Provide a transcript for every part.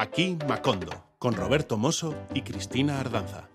Aquí Macondo, con Roberto Mosso y Cristina Ardanza.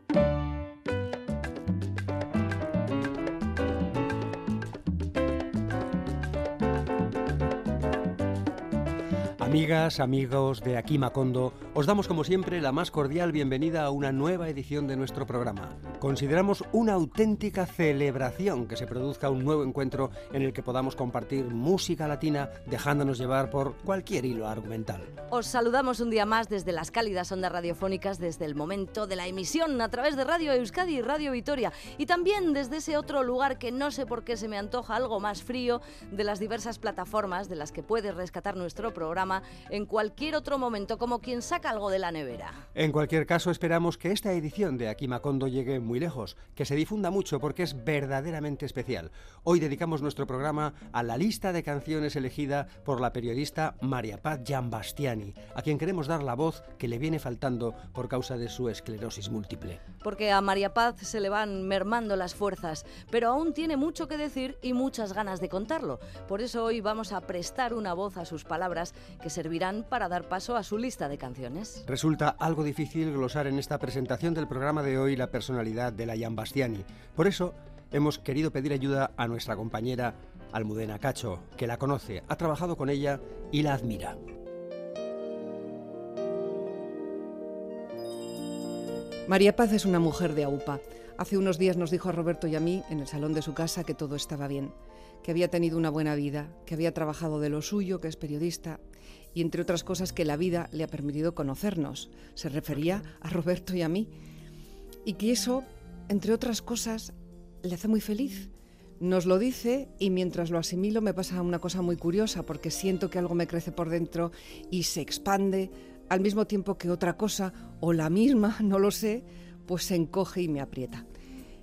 Amigas, amigos de Aquí Macondo, os damos como siempre la más cordial bienvenida a una nueva edición de nuestro programa. Consideramos una auténtica celebración que se produzca un nuevo encuentro en el que podamos compartir música latina dejándonos llevar por cualquier hilo argumental. Os saludamos un día más desde las cálidas ondas radiofónicas desde el momento de la emisión a través de Radio Euskadi y Radio Vitoria y también desde ese otro lugar que no sé por qué se me antoja algo más frío de las diversas plataformas de las que puedes rescatar nuestro programa en cualquier otro momento, como quien saca algo de la nevera. En cualquier caso, esperamos que esta edición de Aquí Macondo llegue muy lejos, que se difunda mucho porque es verdaderamente especial. Hoy dedicamos nuestro programa a la lista de canciones elegida por la periodista María Paz Giambastiani, a quien queremos dar la voz que le viene faltando por causa de su esclerosis múltiple. Porque a María Paz se le van mermando las fuerzas, pero aún tiene mucho que decir y muchas ganas de contarlo. Por eso hoy vamos a prestar una voz a sus palabras que servirán para dar paso a su lista de canciones. Resulta algo difícil glosar en esta presentación del programa de hoy la personalidad de la Jan Bastiani. Por eso hemos querido pedir ayuda a nuestra compañera Almudena Cacho, que la conoce, ha trabajado con ella y la admira. María Paz es una mujer de AUPA. Hace unos días nos dijo a Roberto y a mí, en el salón de su casa, que todo estaba bien, que había tenido una buena vida, que había trabajado de lo suyo, que es periodista, y entre otras cosas que la vida le ha permitido conocernos. Se refería a Roberto y a mí. Y que eso, entre otras cosas, le hace muy feliz. Nos lo dice y mientras lo asimilo me pasa una cosa muy curiosa porque siento que algo me crece por dentro y se expande al mismo tiempo que otra cosa o la misma, no lo sé, pues se encoge y me aprieta.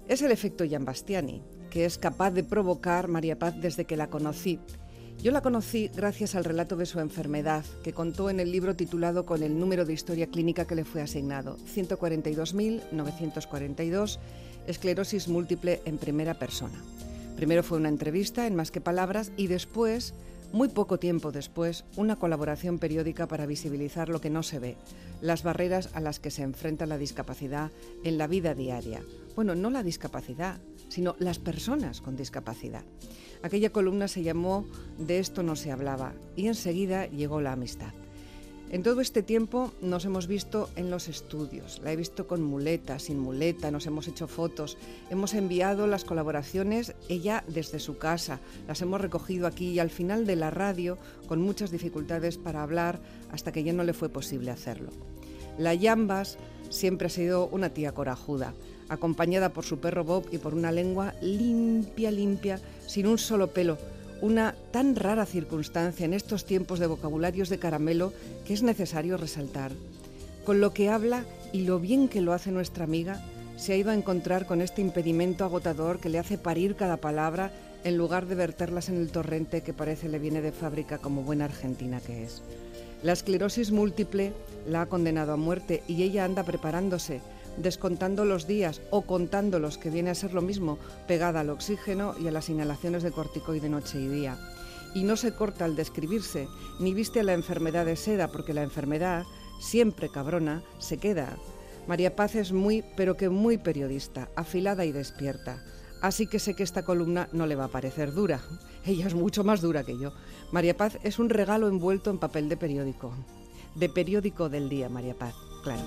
Es el efecto Jan Bastiani, que es capaz de provocar María Paz desde que la conocí yo la conocí gracias al relato de su enfermedad, que contó en el libro titulado con el número de historia clínica que le fue asignado, 142.942, esclerosis múltiple en primera persona. Primero fue una entrevista en Más que Palabras y después, muy poco tiempo después, una colaboración periódica para visibilizar lo que no se ve, las barreras a las que se enfrenta la discapacidad en la vida diaria. Bueno, no la discapacidad, sino las personas con discapacidad. Aquella columna se llamó De esto no se hablaba y enseguida llegó la amistad. En todo este tiempo nos hemos visto en los estudios, la he visto con muleta, sin muleta, nos hemos hecho fotos, hemos enviado las colaboraciones ella desde su casa, las hemos recogido aquí y al final de la radio con muchas dificultades para hablar hasta que ya no le fue posible hacerlo. La Yambas siempre ha sido una tía corajuda, acompañada por su perro Bob y por una lengua limpia, limpia, sin un solo pelo. Una tan rara circunstancia en estos tiempos de vocabularios de caramelo que es necesario resaltar. Con lo que habla y lo bien que lo hace nuestra amiga, se ha ido a encontrar con este impedimento agotador que le hace parir cada palabra en lugar de verterlas en el torrente que parece le viene de fábrica como buena argentina que es. La esclerosis múltiple la ha condenado a muerte y ella anda preparándose descontando los días o contándolos, que viene a ser lo mismo, pegada al oxígeno y a las inhalaciones de corticoide noche y día. Y no se corta al describirse, ni viste a la enfermedad de seda, porque la enfermedad, siempre cabrona, se queda. María Paz es muy, pero que muy periodista, afilada y despierta. Así que sé que esta columna no le va a parecer dura. Ella es mucho más dura que yo. María Paz es un regalo envuelto en papel de periódico. De periódico del día, María Paz, claro.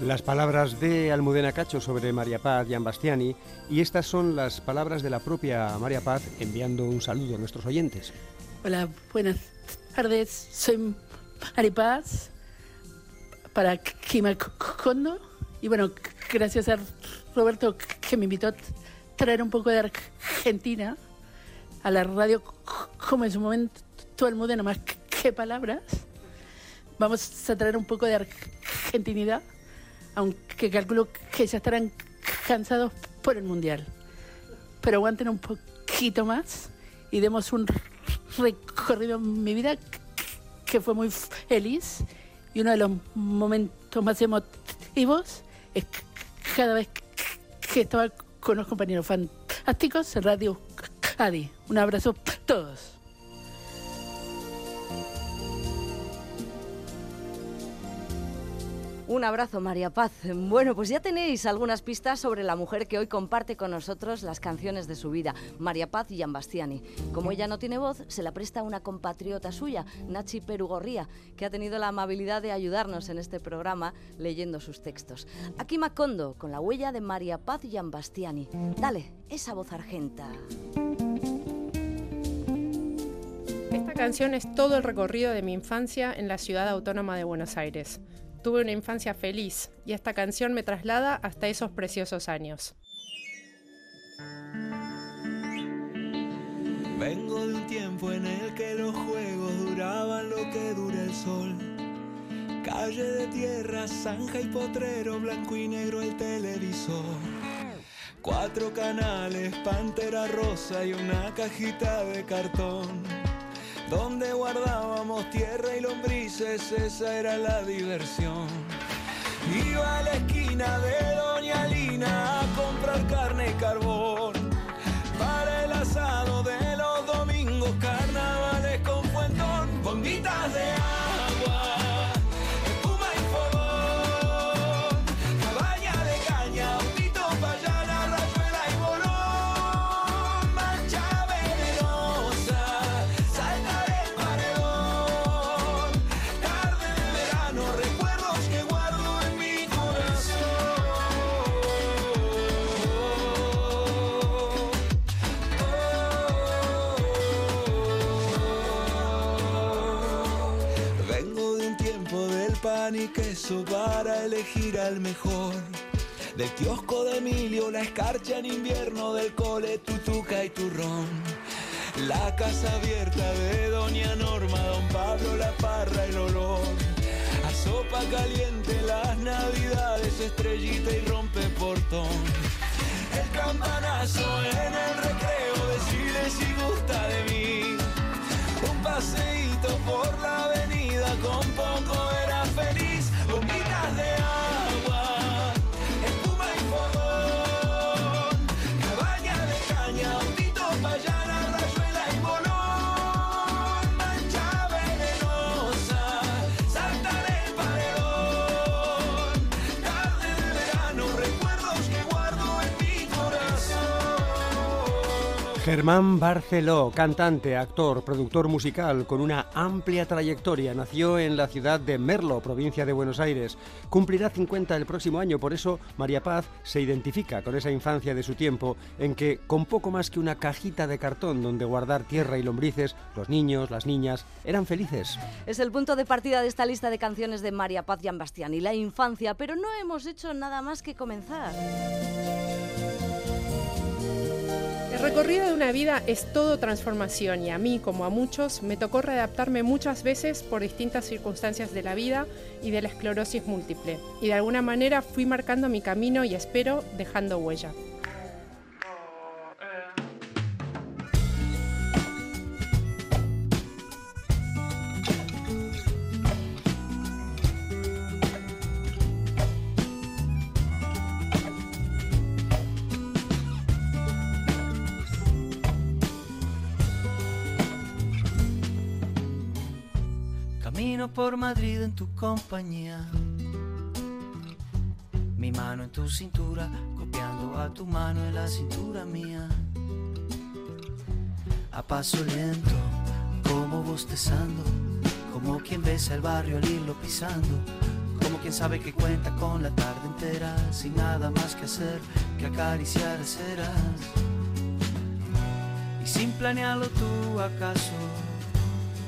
Las palabras de Almudena Cacho sobre María Paz y Bastiani y estas son las palabras de la propia María Paz enviando un saludo a nuestros oyentes. Hola, buenas tardes. Soy María Paz para Kimacondo y bueno, gracias a Roberto que me invitó a traer un poco de Argentina a la radio como en su momento todo el mundo más que palabras. Vamos a traer un poco de argentinidad aunque calculo que ya estarán cansados por el Mundial. Pero aguanten un poquito más y demos un recorrido en mi vida que fue muy feliz y uno de los momentos más emotivos es cada vez que estaba con los compañeros fantásticos en Radio Adi. Un abrazo a todos. Un abrazo, María Paz. Bueno, pues ya tenéis algunas pistas sobre la mujer que hoy comparte con nosotros las canciones de su vida, María Paz Giambastiani. Como ella no tiene voz, se la presta una compatriota suya, Nachi Perugorría, que ha tenido la amabilidad de ayudarnos en este programa leyendo sus textos. Aquí Macondo, con la huella de María Paz Giambastiani. Dale, esa voz argenta. Esta canción es todo el recorrido de mi infancia en la ciudad autónoma de Buenos Aires. Tuve una infancia feliz y esta canción me traslada hasta esos preciosos años. Vengo de un tiempo en el que los juegos duraban lo que dura el sol. Calle de tierra, zanja y potrero, blanco y negro el televisor. Cuatro canales, pantera rosa y una cajita de cartón donde guardábamos tierra y lombrices, esa era la diversión. Iba a la esquina de Doña Lina a comprar carne y carbón para el asado para elegir al mejor. Del kiosco de Emilio, la escarcha en invierno, del cole, tutuca y turrón. La casa abierta de Doña Norma, Don Pablo, la parra, el olor. A sopa caliente, las navidades, estrellita y rompe portón. El campanazo en el recreo, decirle si gusta de mí. Un paseíto por la avenida, con poco Germán Barceló, cantante, actor, productor musical con una amplia trayectoria, nació en la ciudad de Merlo, provincia de Buenos Aires. Cumplirá 50 el próximo año, por eso María Paz se identifica con esa infancia de su tiempo en que, con poco más que una cajita de cartón donde guardar tierra y lombrices, los niños, las niñas, eran felices. Es el punto de partida de esta lista de canciones de María Paz Giambastiani, la infancia, pero no hemos hecho nada más que comenzar. Recorrido de una vida es todo transformación y a mí, como a muchos, me tocó readaptarme muchas veces por distintas circunstancias de la vida y de la esclerosis múltiple. Y de alguna manera fui marcando mi camino y espero dejando huella. Camino por Madrid en tu compañía. Mi mano en tu cintura, copiando a tu mano en la cintura mía. A paso lento, como bostezando, como quien besa el barrio al irlo pisando. Como quien sabe que cuenta con la tarde entera, sin nada más que hacer que acariciar aceras. Y sin planearlo tú acaso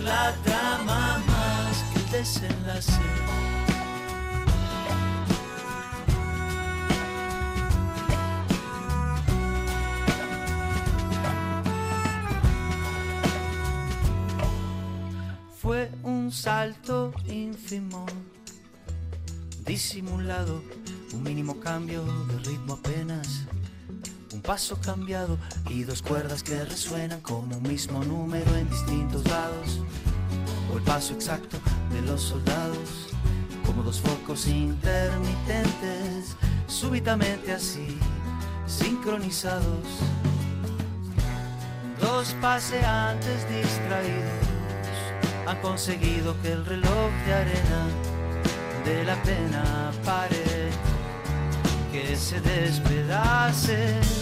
la trama más que el desenlace. Fue un un salto ínfimo, disimulado, un mínimo cambio de ritmo apenas. Paso cambiado y dos cuerdas que resuenan como un mismo número en distintos lados. O el paso exacto de los soldados, como dos focos intermitentes, súbitamente así, sincronizados. Dos paseantes distraídos han conseguido que el reloj de arena de la pena pare, que se despedace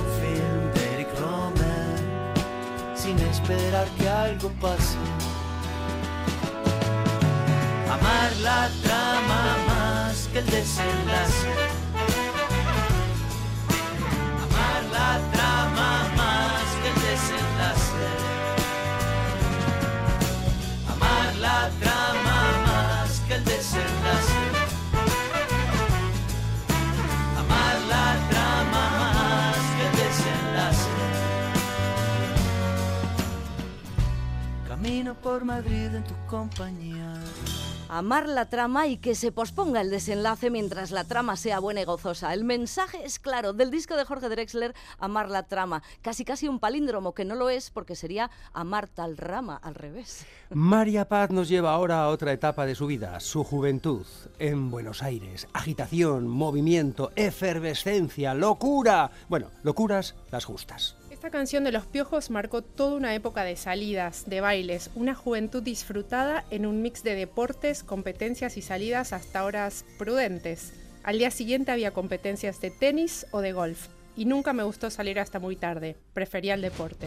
esperar que algo pase. Amar la trama más que el desenlace. Amar la trama más que el desenlace. Amar la trama Camino por Madrid en tu compañía. Amar la trama y que se posponga el desenlace mientras la trama sea buena y gozosa. El mensaje es claro del disco de Jorge Drexler, Amar la trama. Casi casi un palíndromo que no lo es porque sería amar tal rama al revés. María Paz nos lleva ahora a otra etapa de su vida, su juventud, en Buenos Aires. Agitación, movimiento, efervescencia, locura. Bueno, locuras las justas. Esta canción de Los Piojos marcó toda una época de salidas, de bailes, una juventud disfrutada en un mix de deportes, competencias y salidas hasta horas prudentes. Al día siguiente había competencias de tenis o de golf, y nunca me gustó salir hasta muy tarde, prefería el deporte.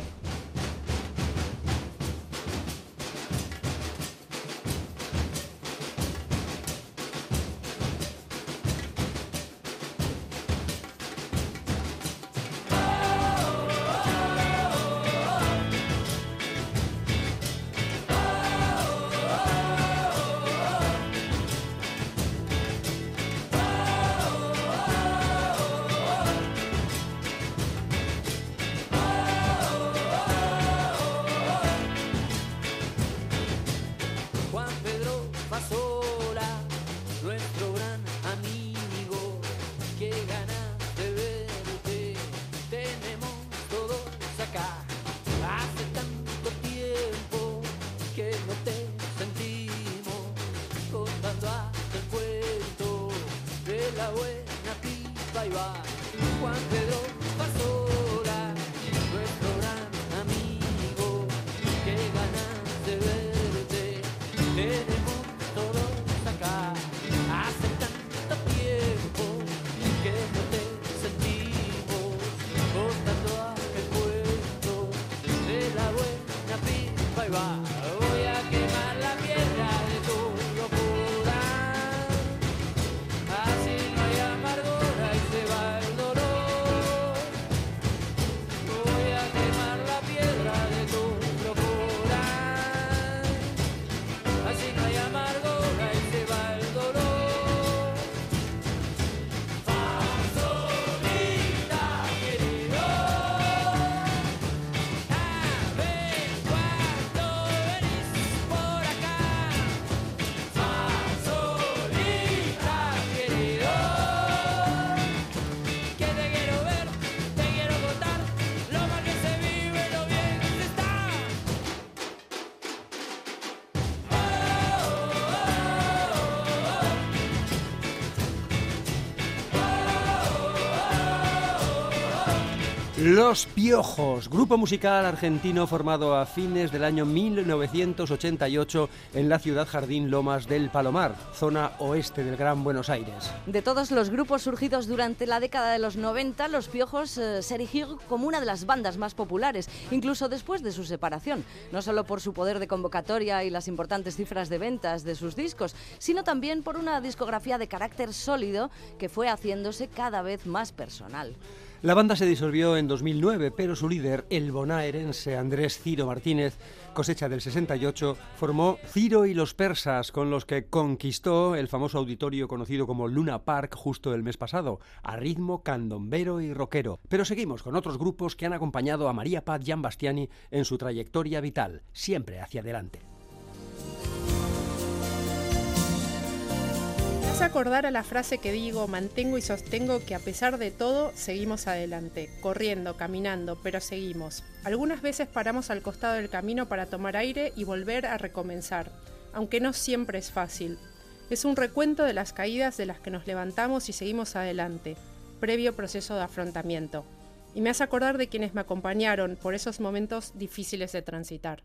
Los Piojos, grupo musical argentino formado a fines del año 1988 en la ciudad Jardín Lomas del Palomar, zona oeste del Gran Buenos Aires. De todos los grupos surgidos durante la década de los 90, Los Piojos eh, se erigió como una de las bandas más populares, incluso después de su separación, no solo por su poder de convocatoria y las importantes cifras de ventas de sus discos, sino también por una discografía de carácter sólido que fue haciéndose cada vez más personal. La banda se disolvió en 2009, pero su líder, el bonaerense Andrés Ciro Martínez, cosecha del 68, formó Ciro y los Persas, con los que conquistó el famoso auditorio conocido como Luna Park justo el mes pasado, a ritmo candombero y rockero. Pero seguimos con otros grupos que han acompañado a María Paz Bastiani en su trayectoria vital, siempre hacia adelante. Me hace acordar a la frase que digo, mantengo y sostengo que a pesar de todo seguimos adelante, corriendo, caminando, pero seguimos. Algunas veces paramos al costado del camino para tomar aire y volver a recomenzar, aunque no siempre es fácil. Es un recuento de las caídas de las que nos levantamos y seguimos adelante, previo proceso de afrontamiento. Y me hace acordar de quienes me acompañaron por esos momentos difíciles de transitar.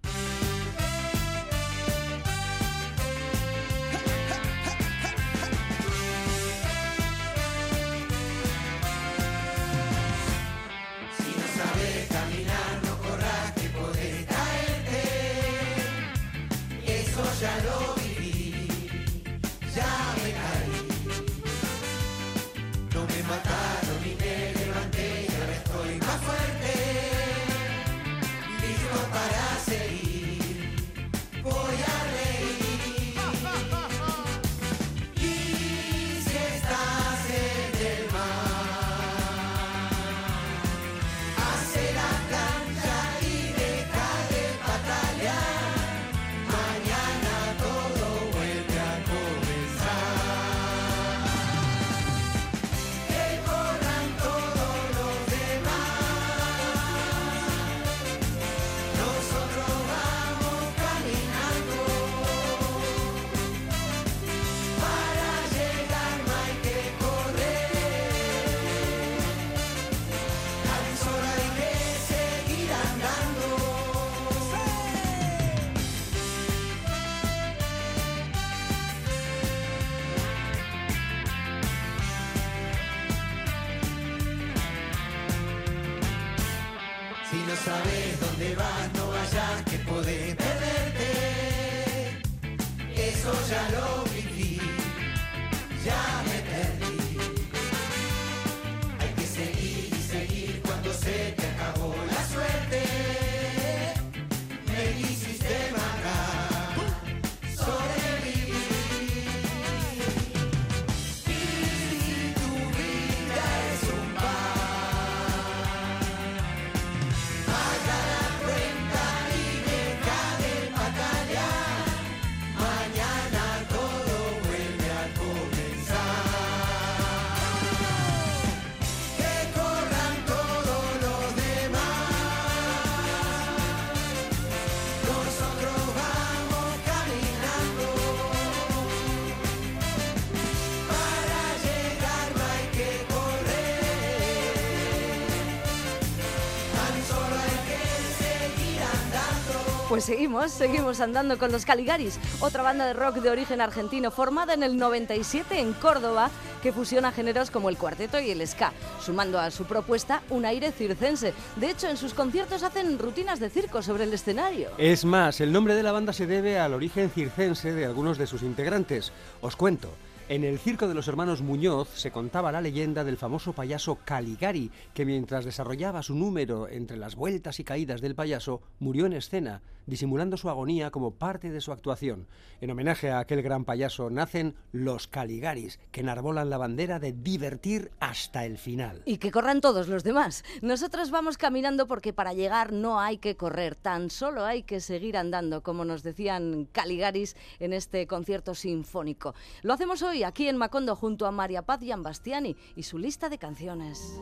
Pues seguimos, seguimos andando con los Caligaris, otra banda de rock de origen argentino formada en el 97 en Córdoba que fusiona géneros como el cuarteto y el ska, sumando a su propuesta un aire circense. De hecho, en sus conciertos hacen rutinas de circo sobre el escenario. Es más, el nombre de la banda se debe al origen circense de algunos de sus integrantes. Os cuento. En el circo de los hermanos Muñoz se contaba la leyenda del famoso payaso Caligari, que mientras desarrollaba su número entre las vueltas y caídas del payaso, murió en escena, disimulando su agonía como parte de su actuación. En homenaje a aquel gran payaso nacen los Caligaris, que enarbolan la bandera de divertir hasta el final. Y que corran todos los demás. Nosotros vamos caminando porque para llegar no hay que correr, tan solo hay que seguir andando, como nos decían Caligaris en este concierto sinfónico. Lo hacemos hoy aquí en Macondo junto a María Paz Bastiani y su lista de canciones.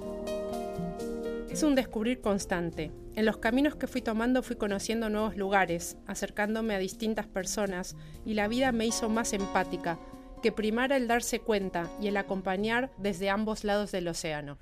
Es un descubrir constante. En los caminos que fui tomando fui conociendo nuevos lugares, acercándome a distintas personas y la vida me hizo más empática, que primara el darse cuenta y el acompañar desde ambos lados del océano.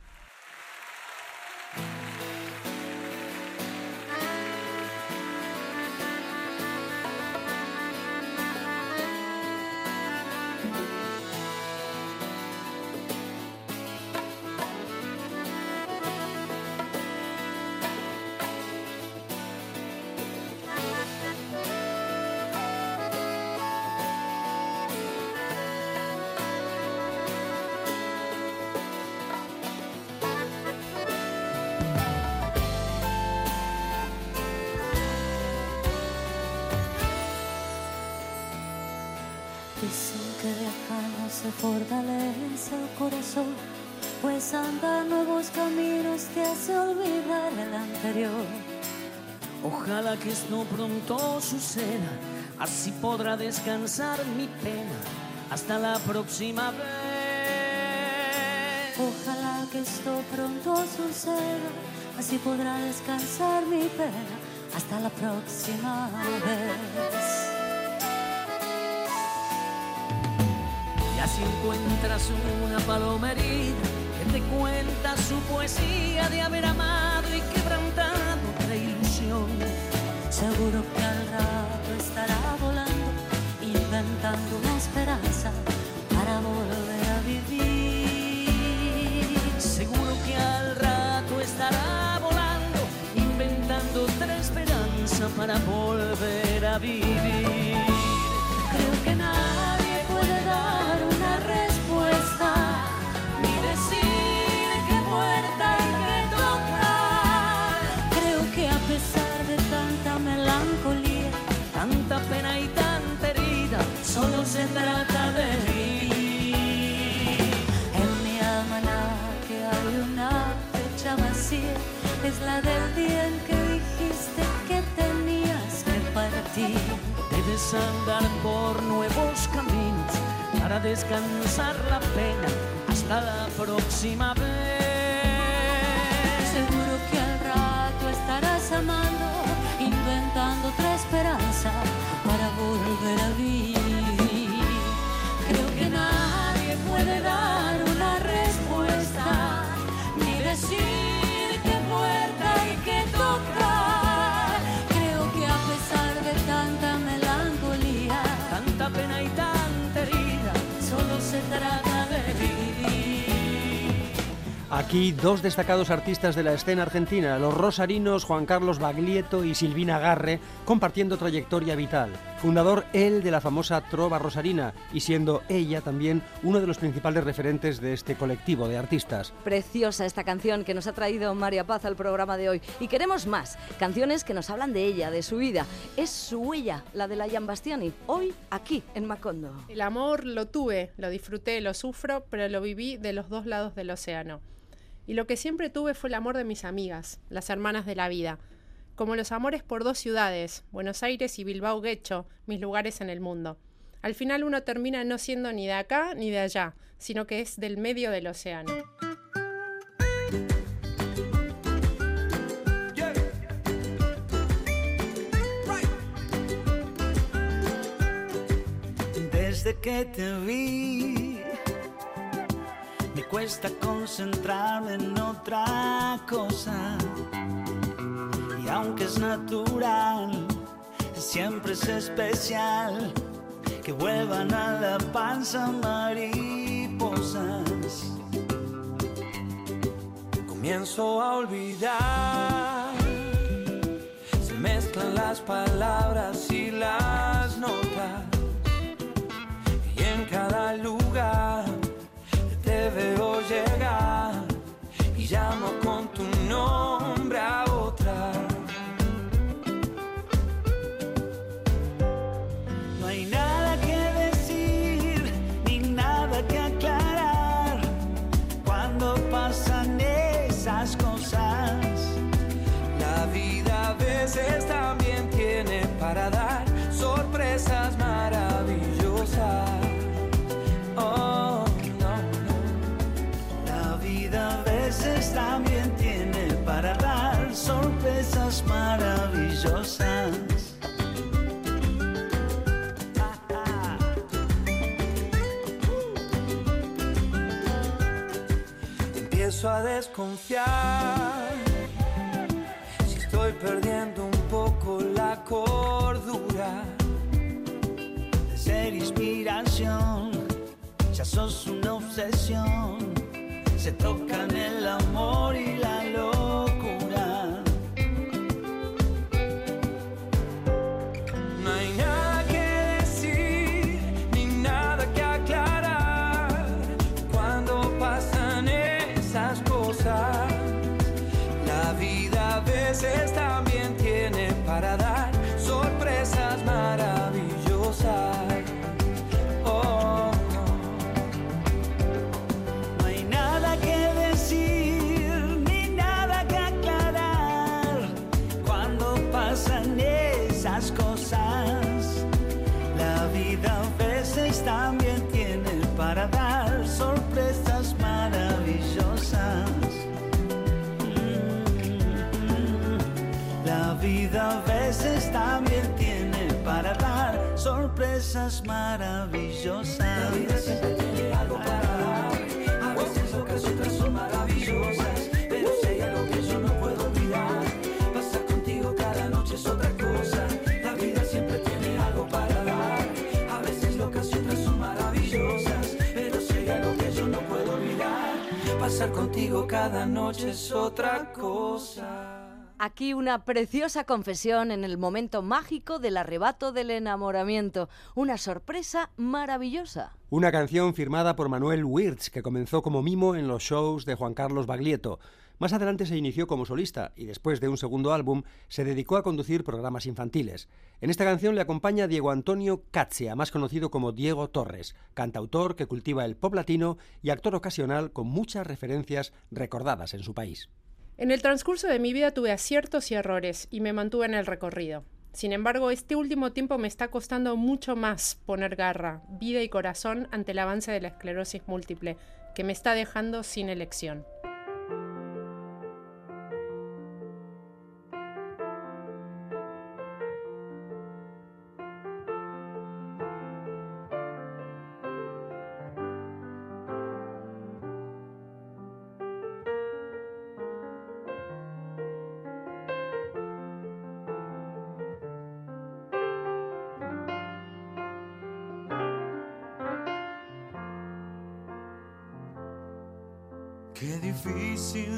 Que esto pronto suceda, así podrá descansar mi pena hasta la próxima vez. Ojalá que esto pronto suceda, así podrá descansar mi pena hasta la próxima vez. Y así encuentras una palomerita que te cuenta su poesía de haber amado y quebrantado otra ilusión. Seguro que al rato estará volando, inventando una esperanza para volver a vivir. Seguro que al rato estará volando, inventando otra esperanza para volver a vivir. Creo que nadie se trata de vivir. en mi almanaque hay una fecha vacía, es la del día en que dijiste que tenías que partir. Debes andar por nuevos caminos para descansar la pena hasta la próxima vez. Seguro que al rato estarás amando, inventando otra esperanza para volver a vivir. Aquí dos destacados artistas de la escena argentina, los rosarinos Juan Carlos Baglietto y Silvina Garre, compartiendo trayectoria vital. Fundador él de la famosa Trova Rosarina y siendo ella también uno de los principales referentes de este colectivo de artistas. Preciosa esta canción que nos ha traído María Paz al programa de hoy. Y queremos más, canciones que nos hablan de ella, de su vida. Es su huella, la de la Jan Bastiani, hoy aquí en Macondo. El amor lo tuve, lo disfruté, lo sufro, pero lo viví de los dos lados del océano. Y lo que siempre tuve fue el amor de mis amigas, las hermanas de la vida. Como los amores por dos ciudades, Buenos Aires y Bilbao Guecho, mis lugares en el mundo. Al final uno termina no siendo ni de acá ni de allá, sino que es del medio del océano. Desde que te vi, cuesta concentrarme en otra cosa. Y aunque es natural, siempre es especial que vuelvan a la panza mariposas. Comienzo a olvidar. Se mezclan las palabras y las notas. Y en cada lugar te veo llegar. Y llamo con tu nombre a otra. No hay nada que decir ni nada que aclarar cuando pasan esas cosas. La vida a veces también tiene para dar Empiezo a desconfiar si estoy perdiendo un poco la cordura. de ser inspiración, ya sos una obsesión, se tocan el amor y la locura. Vida a veces también tiene para dar sorpresas maravillosas. La vida siempre tiene algo para dar. A veces locas, otras son maravillosas. Pero si hay algo que yo no puedo olvidar, pasar contigo cada noche es otra cosa. La vida siempre tiene algo para dar. A veces locas otras son maravillosas. Pero si hay algo que yo no puedo olvidar, pasar contigo cada noche es otra cosa. Aquí una preciosa confesión en el momento mágico del arrebato del enamoramiento. Una sorpresa maravillosa. Una canción firmada por Manuel Wirtz, que comenzó como mimo en los shows de Juan Carlos Baglietto. Más adelante se inició como solista y después de un segundo álbum se dedicó a conducir programas infantiles. En esta canción le acompaña Diego Antonio Catzia, más conocido como Diego Torres, cantautor que cultiva el pop latino y actor ocasional con muchas referencias recordadas en su país. En el transcurso de mi vida tuve aciertos y errores y me mantuve en el recorrido. Sin embargo, este último tiempo me está costando mucho más poner garra, vida y corazón ante el avance de la esclerosis múltiple, que me está dejando sin elección.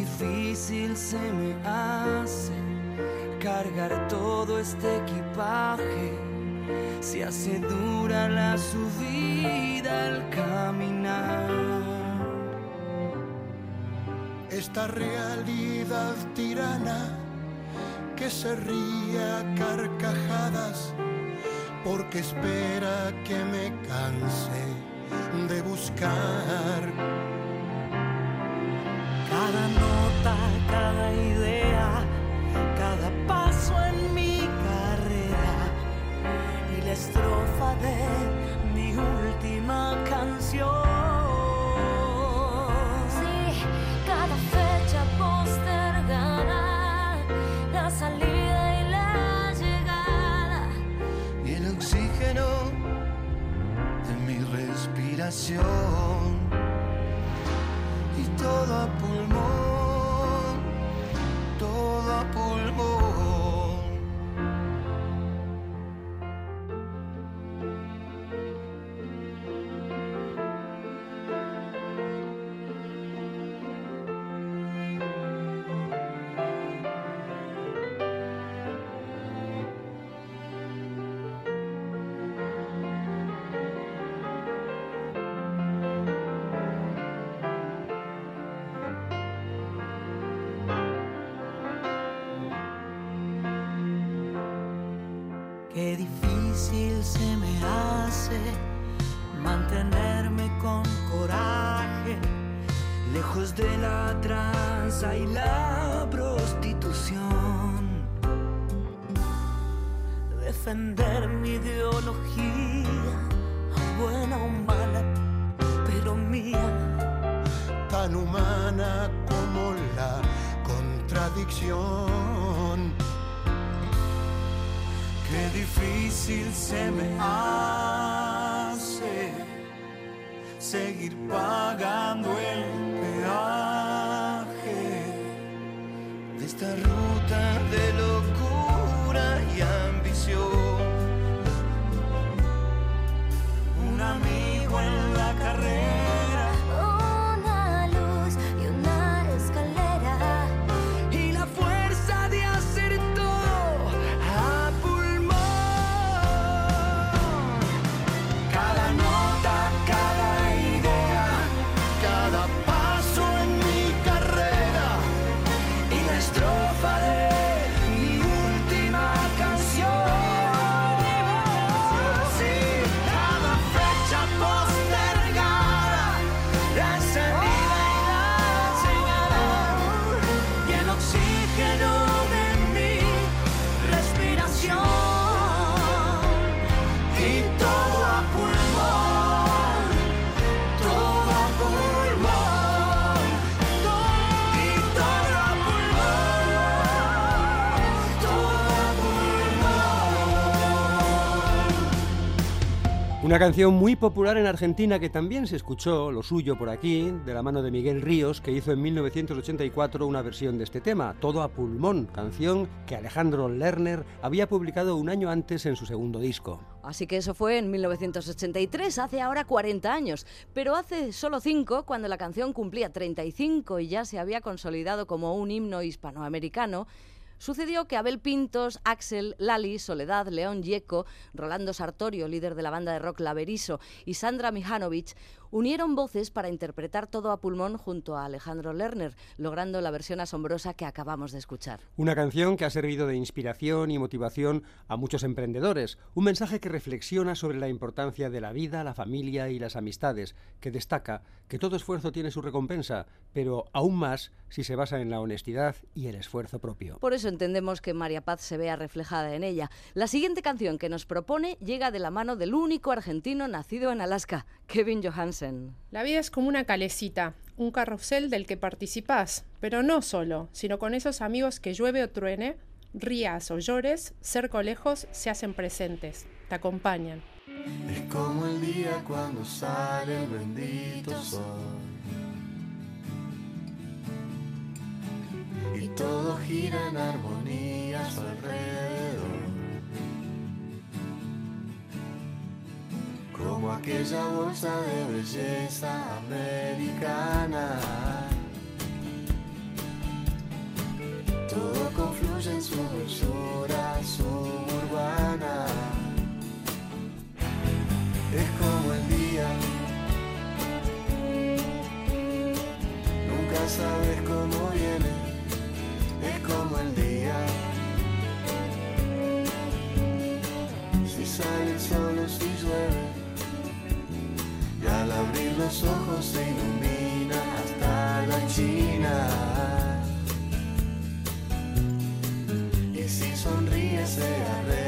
Difícil se me hace cargar todo este equipaje. Se hace dura la subida al caminar. esta realidad tirana que se ríe a carcajadas porque espera que me canse de buscar. Cada cada idea, cada paso en mi carrera y la estrofa de mi última canción. Sí, cada fecha postergada, la salida y la llegada. y el oxígeno de mi respiración y todo a pulmón, todo a pulmón. Qué difícil se me hace mantenerme con coraje, lejos de la tranza y la prostitución. Defender mi ideología, buena o mala, pero mía. tan humana como la contradicción. Qué difícil se me hace seguir pagando el peaje de esta ruta de locura Una canción muy popular en Argentina que también se escuchó, lo suyo por aquí, de la mano de Miguel Ríos, que hizo en 1984 una versión de este tema, Todo a pulmón, canción que Alejandro Lerner había publicado un año antes en su segundo disco. Así que eso fue en 1983, hace ahora 40 años. Pero hace solo 5, cuando la canción cumplía 35 y ya se había consolidado como un himno hispanoamericano, Sucedió que Abel Pintos, Axel, Lali, Soledad, León Yeco, Rolando Sartorio, líder de la banda de rock Laverizo, y Sandra Mihanovic unieron voces para interpretar todo a pulmón junto a Alejandro Lerner, logrando la versión asombrosa que acabamos de escuchar. Una canción que ha servido de inspiración y motivación a muchos emprendedores, un mensaje que reflexiona sobre la importancia de la vida, la familia y las amistades, que destaca que todo esfuerzo tiene su recompensa, pero aún más si se basa en la honestidad y el esfuerzo propio. Por eso entendemos que María Paz se vea reflejada en ella. La siguiente canción que nos propone llega de la mano del único argentino nacido en Alaska, Kevin Johansen. La vida es como una calecita, un carrusel del que participás, pero no solo, sino con esos amigos que llueve o truene, rías o llores, cerca o lejos, se hacen presentes, te acompañan. Es como el día cuando sale el bendito sol. Y todo gira en armonía a su alrededor. Como aquella bolsa de belleza americana. Todo confluye en su dulzura suburbana. Es como el día. Nunca sabes cómo abrir los ojos se ilumina hasta la China. Y si sonríe se arregla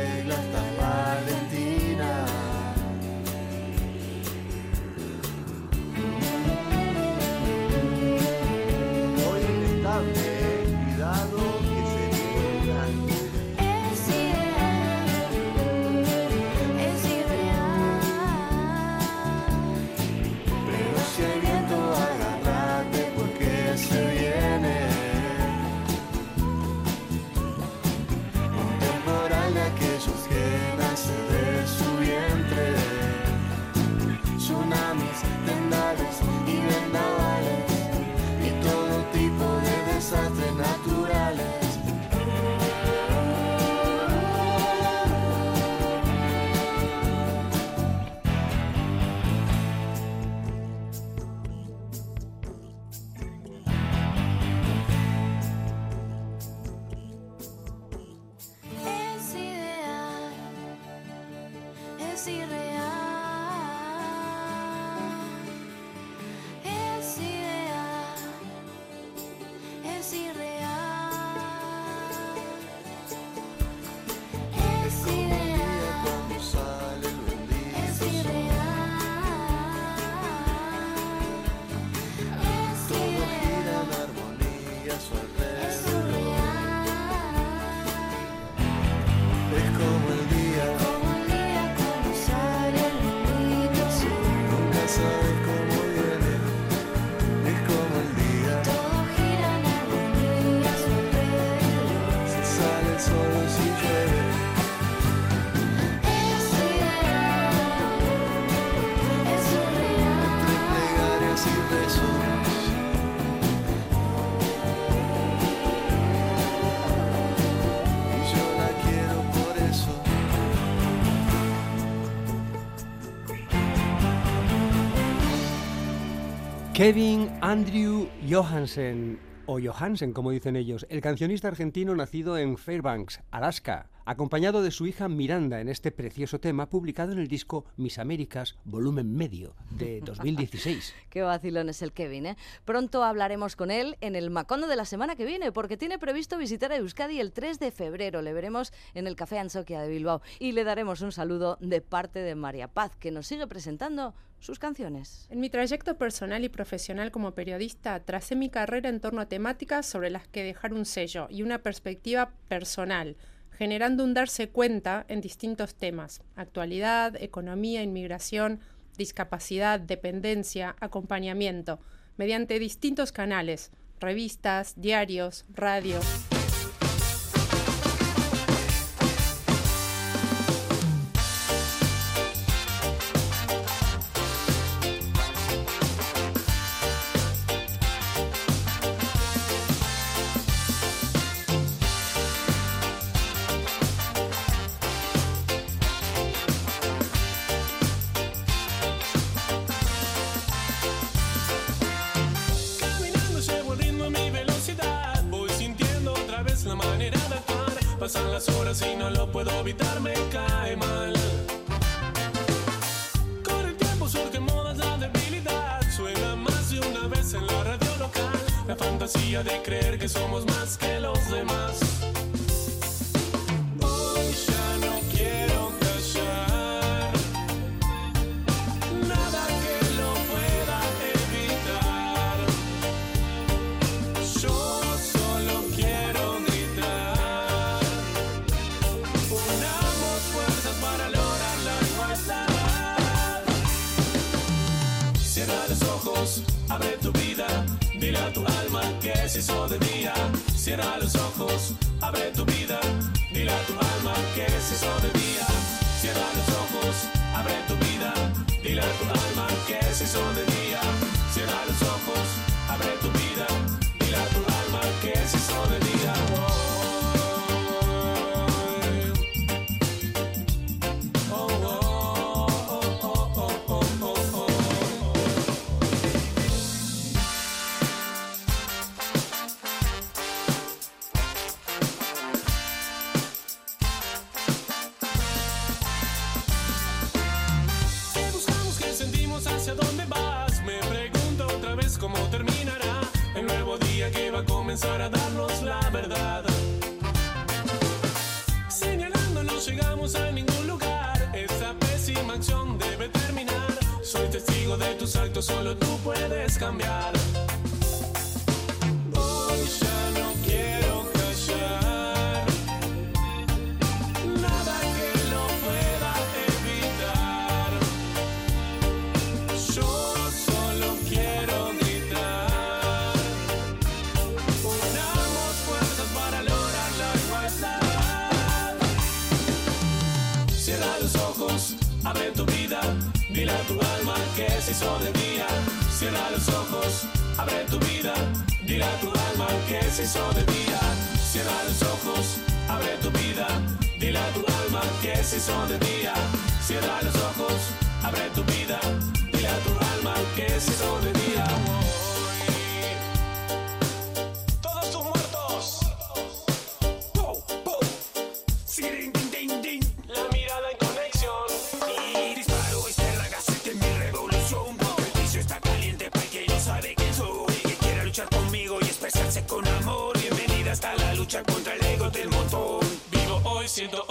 Kevin Andrew Johansen, o Johansen como dicen ellos, el cancionista argentino nacido en Fairbanks, Alaska, acompañado de su hija Miranda en este precioso tema publicado en el disco Mis Américas, volumen medio, de 2016. Qué vacilón es el Kevin, ¿eh? Pronto hablaremos con él en el Macondo de la semana que viene, porque tiene previsto visitar a Euskadi el 3 de febrero. Le veremos en el Café Ansoquia de Bilbao y le daremos un saludo de parte de María Paz, que nos sigue presentando sus canciones. En mi trayecto personal y profesional como periodista, tracé mi carrera en torno a temáticas sobre las que dejar un sello y una perspectiva personal, generando un darse cuenta en distintos temas, actualidad, economía, inmigración, discapacidad, dependencia, acompañamiento, mediante distintos canales, revistas, diarios, radios.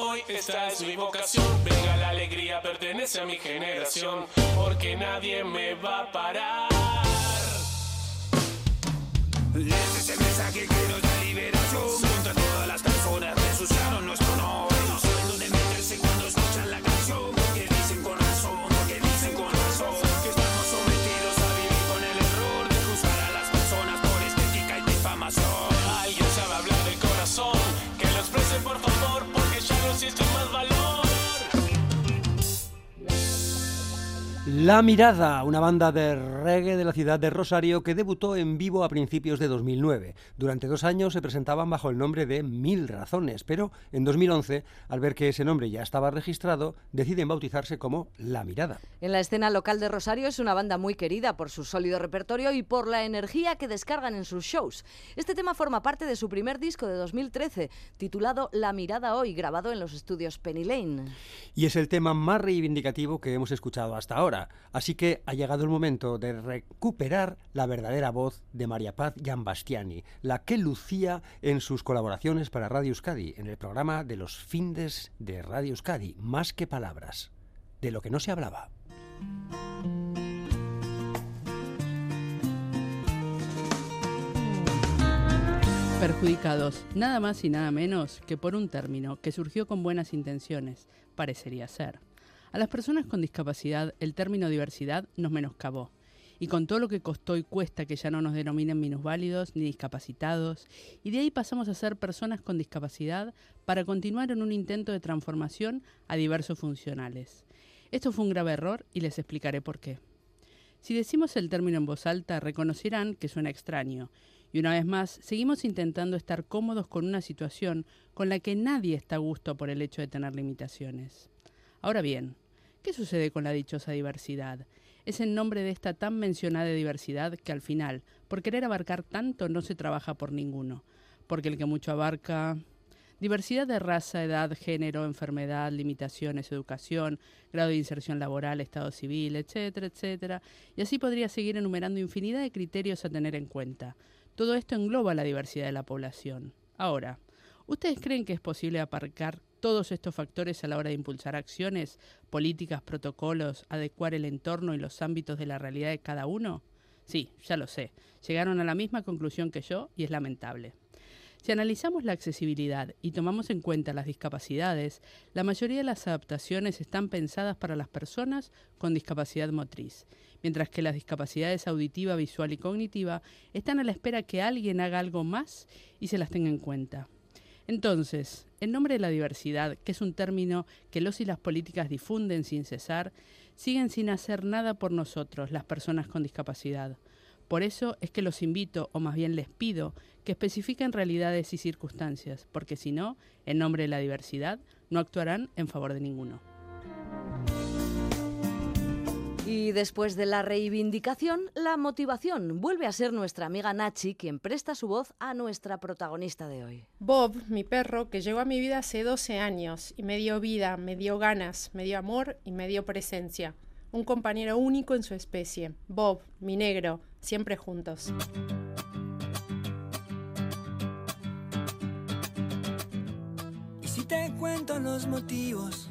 hoy, esta es mi vocación. Venga, la alegría pertenece a mi generación, porque nadie me va a parar. Este es el mensaje que nos da liberación. Mirada, una banda de reggae de la ciudad de Rosario que debutó en vivo a principios de 2009. Durante dos años se presentaban bajo el nombre de Mil Razones, pero en 2011, al ver que ese nombre ya estaba registrado, deciden bautizarse como La Mirada. En la escena local de Rosario es una banda muy querida por su sólido repertorio y por la energía que descargan en sus shows. Este tema forma parte de su primer disco de 2013, titulado La Mirada Hoy, grabado en los estudios Penny Lane. Y es el tema más reivindicativo que hemos escuchado hasta ahora. Así que ha llegado el momento de recuperar la verdadera voz de María Paz Giambastiani, la que lucía en sus colaboraciones para Radio Euskadi, en el programa de los findes de Radio Euskadi, Más que Palabras, de lo que no se hablaba. Perjudicados, nada más y nada menos que por un término que surgió con buenas intenciones, parecería ser. A las personas con discapacidad el término diversidad nos menoscabó. Y con todo lo que costó y cuesta que ya no nos denominen minusválidos ni discapacitados, y de ahí pasamos a ser personas con discapacidad para continuar en un intento de transformación a diversos funcionales. Esto fue un grave error y les explicaré por qué. Si decimos el término en voz alta, reconocerán que suena extraño, y una vez más, seguimos intentando estar cómodos con una situación con la que nadie está a gusto por el hecho de tener limitaciones. Ahora bien, ¿qué sucede con la dichosa diversidad? Es el nombre de esta tan mencionada diversidad que al final, por querer abarcar tanto, no se trabaja por ninguno, porque el que mucho abarca... Diversidad de raza, edad, género, enfermedad, limitaciones, educación, grado de inserción laboral, estado civil, etcétera, etcétera. Y así podría seguir enumerando infinidad de criterios a tener en cuenta. Todo esto engloba la diversidad de la población. Ahora, ¿ustedes creen que es posible aparcar todos estos factores a la hora de impulsar acciones, políticas, protocolos, adecuar el entorno y los ámbitos de la realidad de cada uno? Sí, ya lo sé. Llegaron a la misma conclusión que yo y es lamentable. Si analizamos la accesibilidad y tomamos en cuenta las discapacidades, la mayoría de las adaptaciones están pensadas para las personas con discapacidad motriz, mientras que las discapacidades auditiva, visual y cognitiva están a la espera que alguien haga algo más y se las tenga en cuenta. Entonces, en nombre de la diversidad, que es un término que los y las políticas difunden sin cesar, siguen sin hacer nada por nosotros, las personas con discapacidad. Por eso es que los invito, o más bien les pido, que especifiquen realidades y circunstancias, porque si no, en nombre de la diversidad, no actuarán en favor de ninguno. Y después de la reivindicación, la motivación vuelve a ser nuestra amiga Nachi quien presta su voz a nuestra protagonista de hoy. Bob, mi perro, que llegó a mi vida hace 12 años y me dio vida, me dio ganas, me dio amor y me dio presencia. Un compañero único en su especie. Bob, mi negro, siempre juntos. Y si te cuento los motivos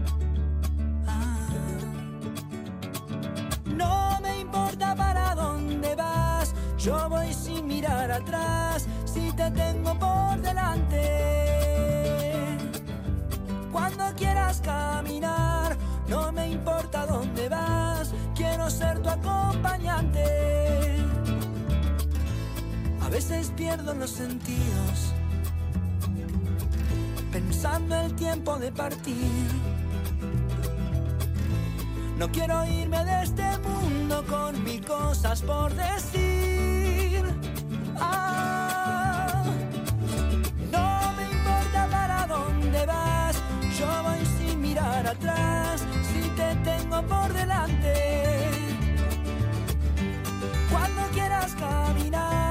No me importa para dónde vas, yo voy sin mirar atrás, si te tengo por delante. Cuando quieras caminar, no me importa dónde vas, quiero ser tu acompañante. A veces pierdo los sentidos, pensando el tiempo de partir. No quiero irme de este mundo con mil cosas por decir. Ah, no me importa para dónde vas, yo voy sin mirar atrás, si te tengo por delante. Cuando quieras caminar,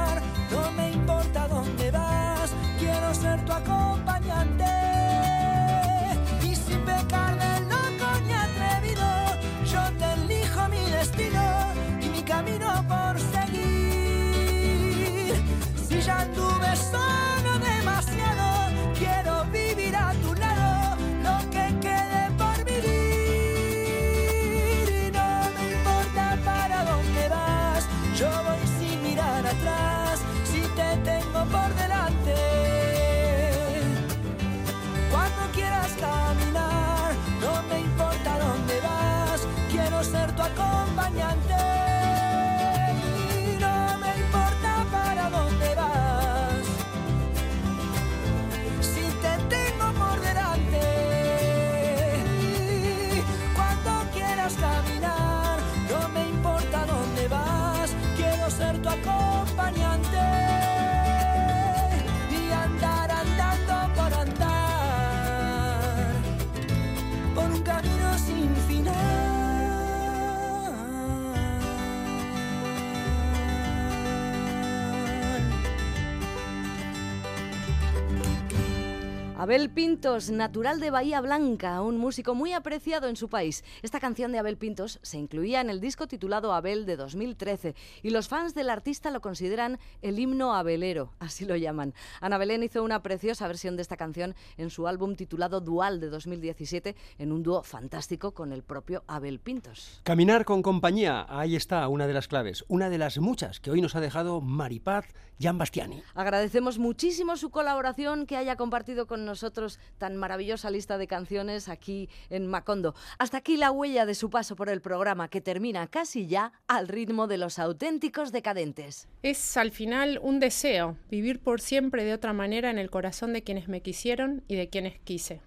Abel Pintos, natural de Bahía Blanca, un músico muy apreciado en su país. Esta canción de Abel Pintos se incluía en el disco titulado Abel de 2013 y los fans del artista lo consideran el himno abelero, así lo llaman. Ana Belén hizo una preciosa versión de esta canción en su álbum titulado Dual de 2017 en un dúo fantástico con el propio Abel Pintos. Caminar con compañía, ahí está una de las claves, una de las muchas que hoy nos ha dejado Maripaz Gian Bastiani. Agradecemos muchísimo su colaboración, que haya compartido con nosotros tan maravillosa lista de canciones aquí en Macondo. Hasta aquí la huella de su paso por el programa, que termina casi ya al ritmo de los auténticos decadentes. Es al final un deseo, vivir por siempre de otra manera en el corazón de quienes me quisieron y de quienes quise.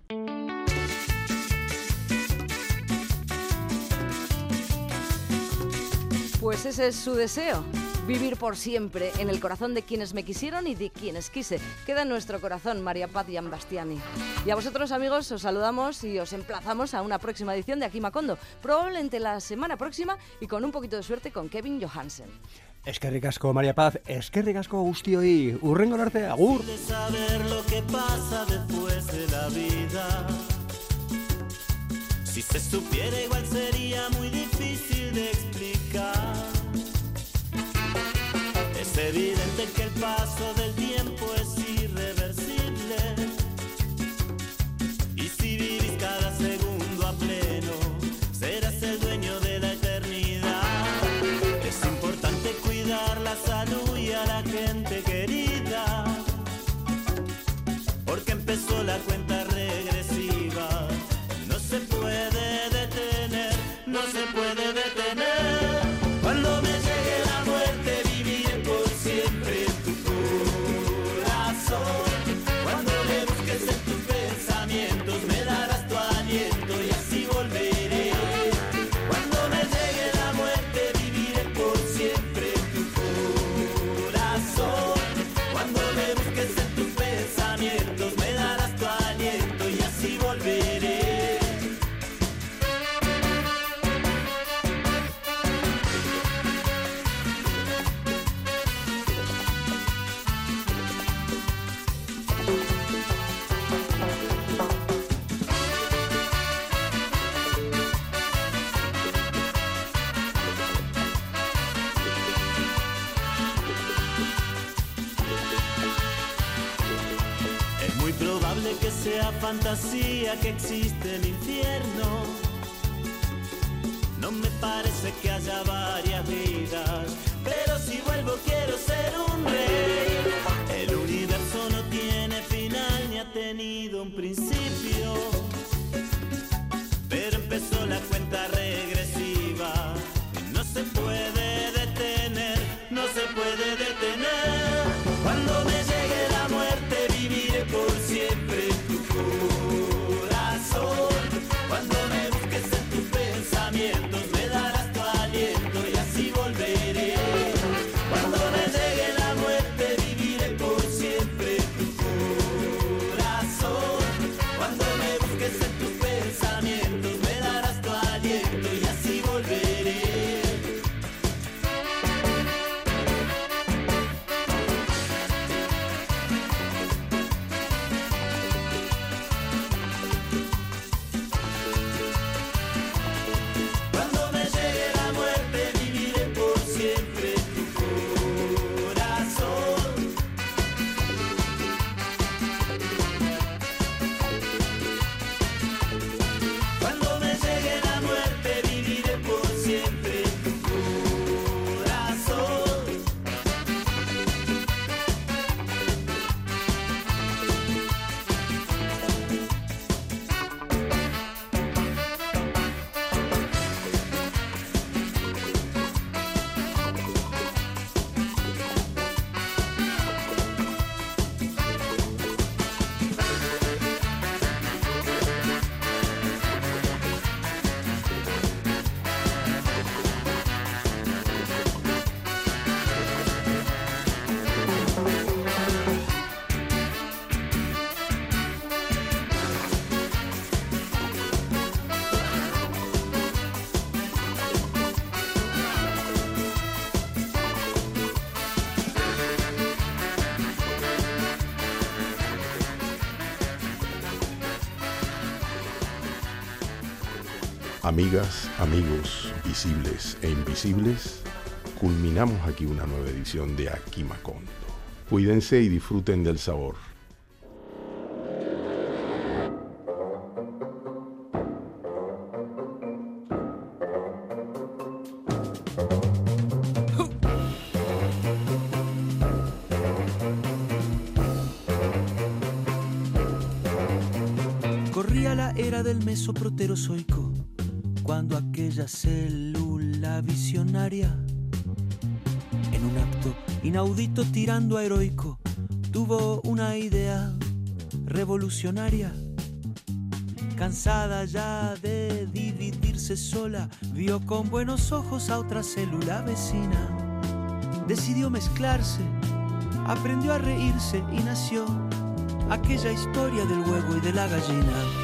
Pues ese es su deseo. Vivir por siempre en el corazón de quienes me quisieron y de quienes quise. Queda en nuestro corazón María Paz y Bastiani. Y a vosotros, amigos, os saludamos y os emplazamos a una próxima edición de Aquí Macondo. Probablemente la semana próxima y con un poquito de suerte con Kevin Johansen. Es que ricasco, María Paz, es que ricasco guztio y urrengo arte, agur. de saber lo que pasa después de la vida. Si se supiera igual sería muy difícil de explicar. Es evidente que el paso del tiempo es fantasía que existe el infierno. Amigas, amigos, visibles e invisibles, culminamos aquí una nueva edición de Aquí Macondo. Cuídense y disfruten del sabor. Corría la era del mesoproterozoico, cuando en un acto inaudito tirando a heroico, tuvo una idea revolucionaria. Cansada ya de dividirse sola, vio con buenos ojos a otra célula vecina. Decidió mezclarse, aprendió a reírse y nació aquella historia del huevo y de la gallina.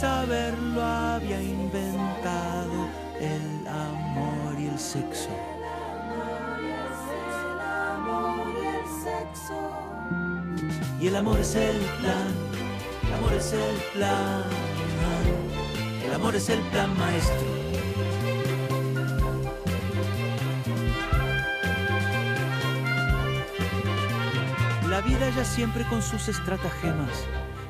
Saberlo había inventado el amor y el sexo. Y el amor es el plan, el amor es el plan, el amor es el plan maestro. La vida ya siempre con sus estratagemas,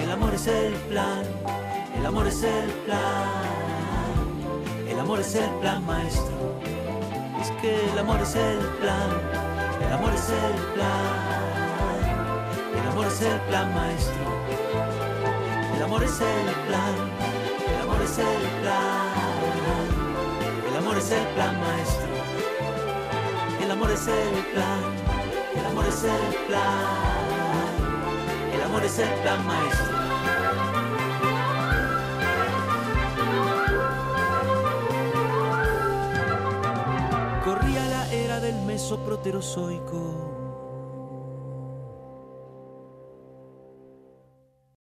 El amor es el plan, el amor es el plan, el amor es el plan maestro. Es que el amor es el plan, el amor es el plan, el amor es el plan maestro. El amor es el plan, el amor es el plan, el amor es el plan maestro. El amor es el plan, el amor es el plan, amor es el plan maestro. Corría la era del mesoproterozoico,